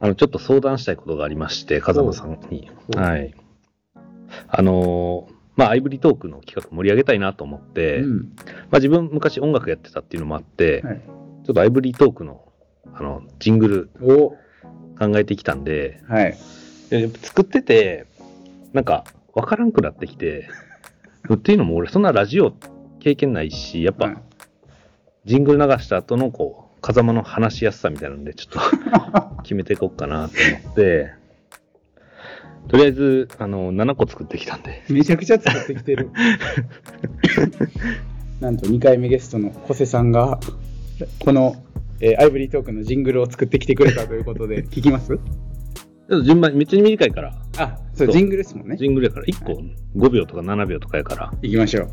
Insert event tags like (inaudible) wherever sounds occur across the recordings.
あの、ちょっと相談したいことがありまして、風間さんに。おはい。あのーまあ、アイブリトークの企画盛り上げたいなと思って、うん。まあ、自分昔音楽やってたっていうのもあって、はい。ちょっとアイブリトークの、あの、ジングルお考えてきたんで、はい。で作ってて、なんか、わからんくなってきて、(laughs) っていうのも俺そんなラジオ経験ないし、やっはいぱ、ジングル流した後のこう、風間の話しやすさみたいなので、ちょっと (laughs) 決めていこうかなと思って、とりあえず、あの、7個作ってきたんで、めちゃくちゃ作ってきてる。(laughs) なんと2回目ゲストの小瀬さんが、この、えーアイブリートークのジングルを作ってきてくれたということで、(laughs) 聞きます？ちょっと順番めっちゃ短いから、あ、そう、そうジングルですもんね。ジングルやから1個5秒とか7秒とかやから、行きましょう。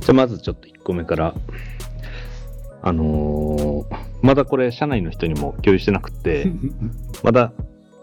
じゃあまずちょっと1個目から、あのーまだこれ社内の人にも共有してなくて、(laughs) まだ、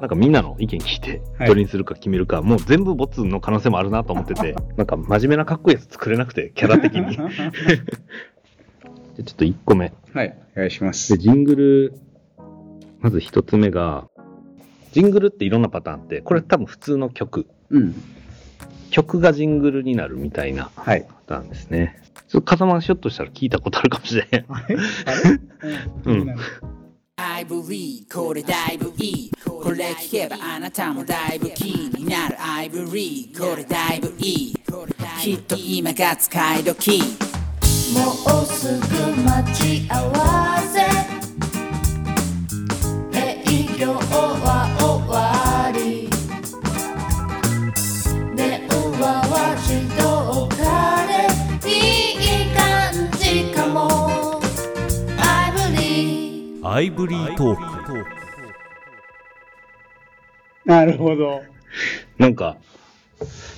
なんかみんなの意見聞いて、はいどれにするか決めるか、もう全部ボツの可能性もあるなと思ってて、(laughs) なんか真面目なかっこいいやつ作れなくて、キャラ的に。(laughs) でちょっと1個目。はい、お願いしまで、す。ジングル、まず1つ目が、ジングルっていろんなパターンあって、これ多分普通の曲。うん。曲がジングルになるみたいなはい。パターンですね。ちょっと風間ひょっとしたら聞いたことあるかもしれん。あれ？あれ？うん。アイブリーこれだいぶいい。これ聞けばあなたもだいぶ気になる。アイブリーこれだいぶいい。きっと今が使い時。もうすぐ待ち合わせなるほど。なんか、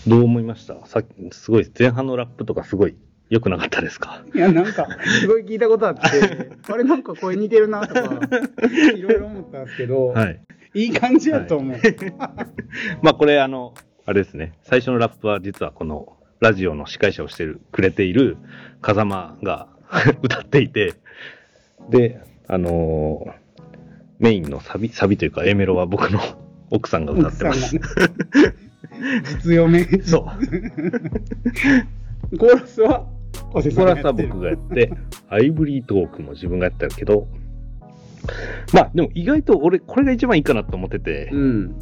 どう思いました？さっき、すごい、前半のラップとかすごい良くなかったですか？いや、なんか、すごい聞いたことあって、あれなんか声似てるなとか、いろいろ思ったんですけど、はい。い、い感じやと思う。(laughs) まあこれあの、あれですね。最初のラップは実はこのラジオの司会者をしてるくれている風間が (laughs) 歌っていて、で、あのーメインのサビ、サビというか A メロは僕の奥さんが歌ってます。(laughs) 実用面。そう。コーラスは、コーラスは僕がやって、アイブリートークも自分がやったけど、まあでも意外と俺、これが一番いいかなと思ってて、うん。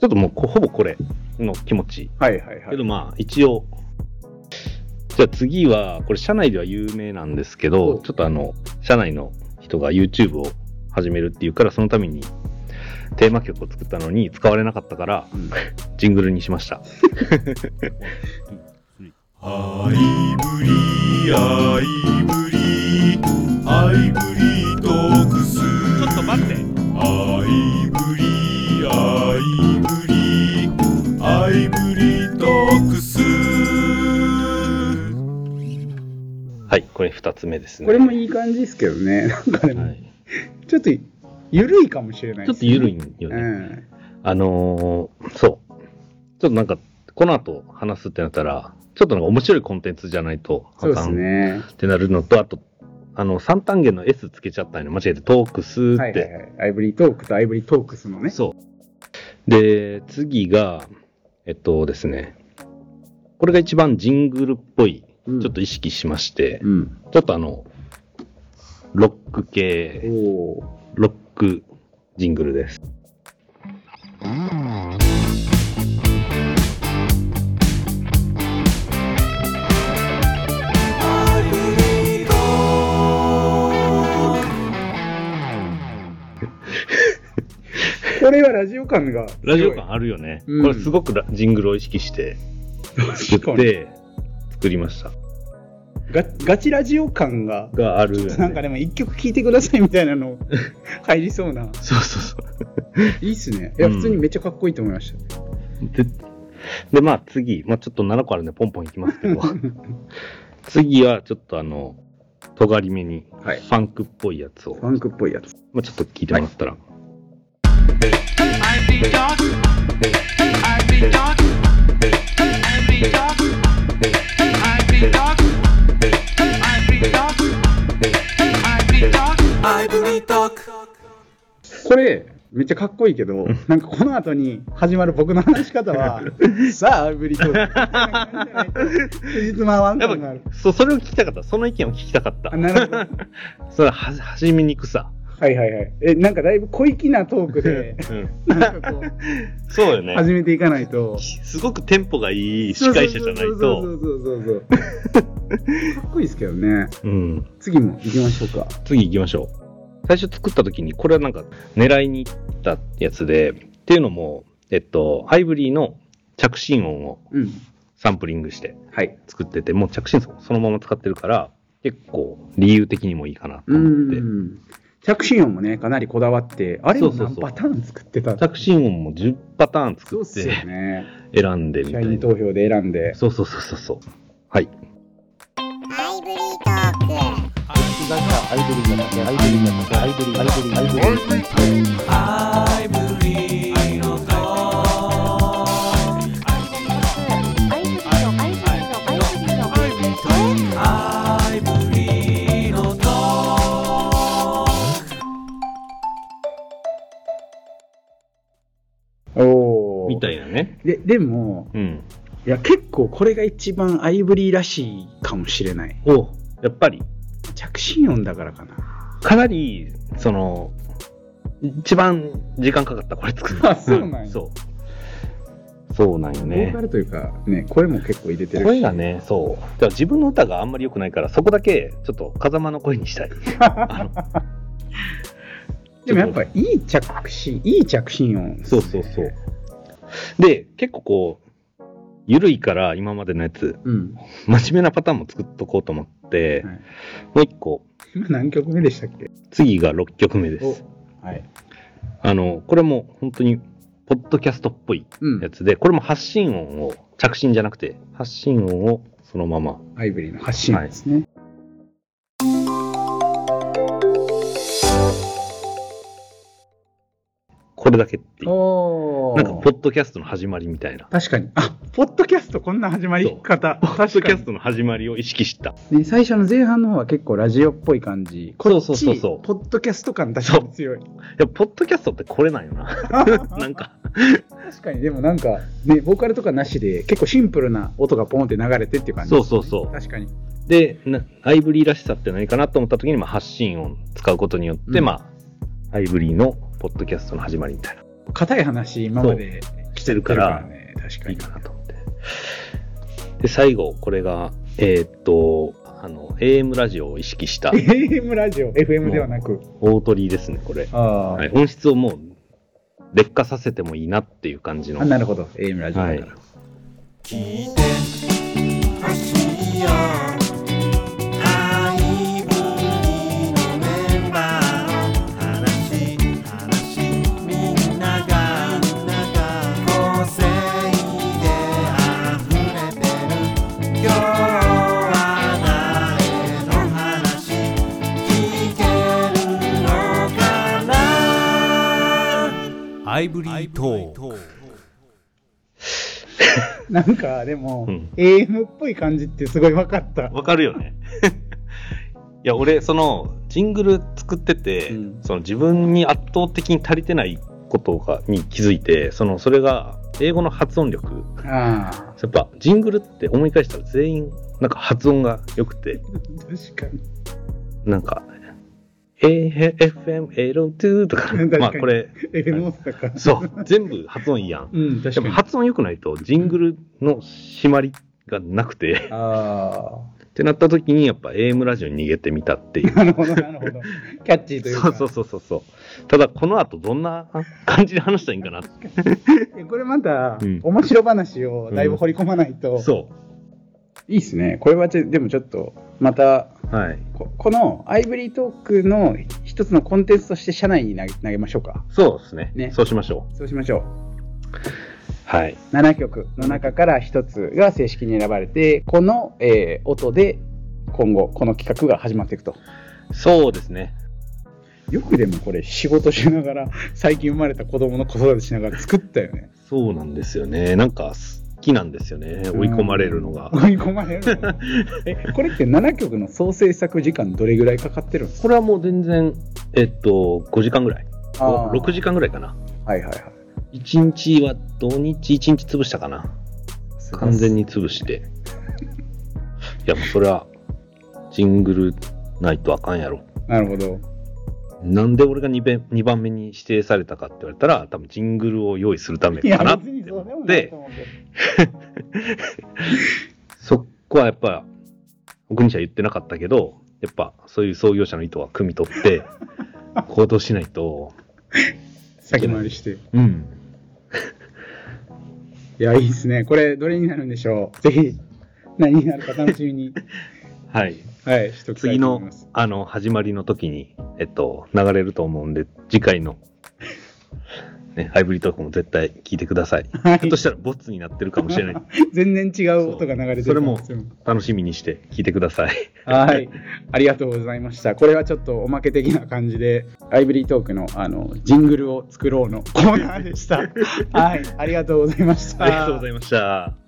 ちょっともうこほぼこれの気持ち。はいはいはい。けどまあ一応、じゃあ次は、これ社内では有名なんですけおど、ちょっとあの、社内の人が YouTube を始めるっていうから、そのためにテーマ曲を作ったのに使われなかったから、うんジングルにしました。(laughs) アイブリーアイブリーアイブリートークスちょっと待ってアイブリーアイブリーアイブリートークスはい、これ二つ目ですね。これもいい感じですけどね。なんかでも、はい、ちょっと、ゆるいかもしれないね。ちょっと緩いよね。うん。あのーそう。ちょっとなんか、この後話すってなったら、ちょっとなんか面白いコンテンツじゃないとあそうですかんね。ってなるのと、あと、あの、三単元の S つけちゃったんよね。間違えてトークスって。はいはいはい。アイブリートークとアイブリートークスのね。そう。で、次が、えっとですね、これが一番ジングルっぽい、うんちょっと意識しまして、うん。ちょっとあの、ロック系、ロックジングルです。これはラジオ感が。ラジオ感あるよね。うんこれすごくラジングルを意識して作って、作りました。ガガチラジオ感が、があるよね、なんかでも一曲聴いてくださいみたいなの入りそうな。そうそうそう。いいっすね。いや、うん普通にめっちゃかっこいいと思いました。で、でまあ次、まあちょっと7個あるんでポンポンいきますけど、次はちょっとあの、尖りめに、フはいァンクっぽいやつを、ファンクっぽいやつ。まあちょっと聞いてもらったら。I be dog. I be dog. これ、めっちゃかっこいいけど、なんかこの後に始まる僕の話し方は、(laughs) さあ、アイブリートーク。辻褄合わんやっ感がある。ぱ、そ、それを聞きたかった。その意見を聞きたかったあ。なるほど。(laughs) それは、は、始めにくさ。はいはいはい。え、なんかだいぶ小粋なトークで、うん。なんかこう、そうよね。始めていかないと。すごくテンポがいい司会者じゃないそうと。そうそうそうそう。(laughs) かっこいいですけどね。うん。次も行きましょうか。次行きましょう。最初作った時に、これはなんか狙いに行ったやつで、っていうのも、えっと、アイブリーの着信音をうん。サンプリングしてはい。作ってて、もう着信音そのまま使ってるから、結構理由的にもいいかなとう思って。ん。着信音もね、かなりこだわって、あれも何パターン作ってた着信音も10パターン作ってね。選んでみ社員たいな。投票で選んで。そうそうそうそうそう。はい。アイブリーだったアイブリーだったアイブリー、アイブリー、アイブリー。アイブリーのアイブリーのアイブリーのアイブリートークおーみたいなね。で、でも、うん。いや、結構これが一番アイブリーらしいかもしれない。おやっぱり、着信音だからかな。かなり、その、一番時間かかった、これ作るの (laughs) あそうなんやそう。そうなんよボーねカ。ルというか、ね、声も結構入れてるし。声がね、そう。だから自分の歌があんまり良くないから、そこだけ、ちょっと風間の声にしたい。(laughs) でもやっぱいい着信、いい着信音。そうそうそう。で、結構こう、緩いから、今までのやつ、うん。真面目なパターンも作っとこうと思って、はいもう一個、今何曲目でしたっけ？次が6曲目です。はい。あの、これも本当に、ポッドキャストっぽいうんや。つで、これも発信音を、着信じゃなくて、発信音をそのまま。アイブリーの発信音ですね。これだけっていう。おなんか、ポッドキャストの始まりみたいな。確かに。あ、ポッドキャストこんな始まり？方。ポッド。キャストの始まりを意識した。ね、最初の前半の方は結構ラジオっぽい感じ。そうそうそうそうポッドキャスト感確かに強い。いや、ポッドキャストってこれなんよな。なんか、確かに、でもなんか、ね、ボーカルとかなしで結構シンプルな音がポンって流れてっていう感じ、そうそうそう確かに。で、なアイブリーらしさって何かなと思った時に、まあ、発信音使うことによって、うんまあ、アイブリーのポッドキャストの始まりみたいな、硬い話、今までしてるから、ね、確かにいいか。なと思って。で、最後、これが、えーっと、あの、AM ラジオを意識した AM ラジオ、FM ではなく。大鳥ですね、これ。はい、音質をもう、劣化させてもいいなっていう感じの。あなるほど、AM ラジオだから。はいアイブリートークなんか、でも、うん AM っぽい感じってすごい分かった。わかるよね。いや、俺、その、ジングル作ってて、うんその自分に圧倒的に足りてないことがに気づいて、その、それが、英語の発音力。ああ、やっぱ、ジングルって思い返したら全員、なんか発音が良くて、(laughs) 確かに。なんか、AFM02 とか、まあこれ。そう、全部発音いいやん。でも発音良くないと、ジングルの締まりがなくて、あってなった時に、やっぱ AM ラジオに逃げてみたっていうあ。。なるほど、なるほど。キャッチーというか。そうそうそうそうそう。ただ、この後どんな感じで話したらいいんかな。えこれまた、うん面白話をだいぶ掘り込まないと、そいいっすね。これはちでもちょっと、また、う。はい。ここのアイブリートークの一つのコンテンツとして社内に投げ投げましょうか。そうですね。ねそうしましょそうしましょう。う。はい。7曲の中から1つが正式に選ばれて、この、えー音で今後、この企画が始まっていくと。そうですね。よくでもこれ仕事しながら、最近生まれた子供の子育てしながら作ったよね。そうなんですよね。なんか好きなんですよね。追い込まれるのが。(laughs) 追い込まれる (laughs) え、これって7曲の総制作時間どれぐらいかかってるんですか？これはもう全然、えっと、5時間ぐらい。あー6時間ぐらいかな。はいはいはい。1日は土日1日潰したかな。完全に潰して。いやもうそれは、ジングルないとあかんやろ。なるほど。なんで俺が 2, 番2番目に指定されたかって言われたら、多分ジングルを用意するためかなって思って。そこは (laughs) やっぱ、僕にしは言ってなかったけど、やっぱそういう創業者の意図は汲み取って、(laughs) 行動しないと、先回りして。うん。(laughs) いや、いいですね。これ、どれになるんでしょう？ぜひ、何になるか楽しみに。はい。はい、しときたい次のと思います。、あの、始まりの時に、えっと、流れると思うんで、次回の、ね、ハイブリッドトークも絶対聞いてください。はいひょっとしたらボツになってるかもしれない。(laughs) 全然違う音が流れてるそれも楽しみにして聞いてください。はい。ありがとうございました。これはちょっとおまけ的な感じで、アイブリートークの、あの、ジングルを作ろうのコーナーでした。(laughs) はい。ありがとうございました。ありがとうございました。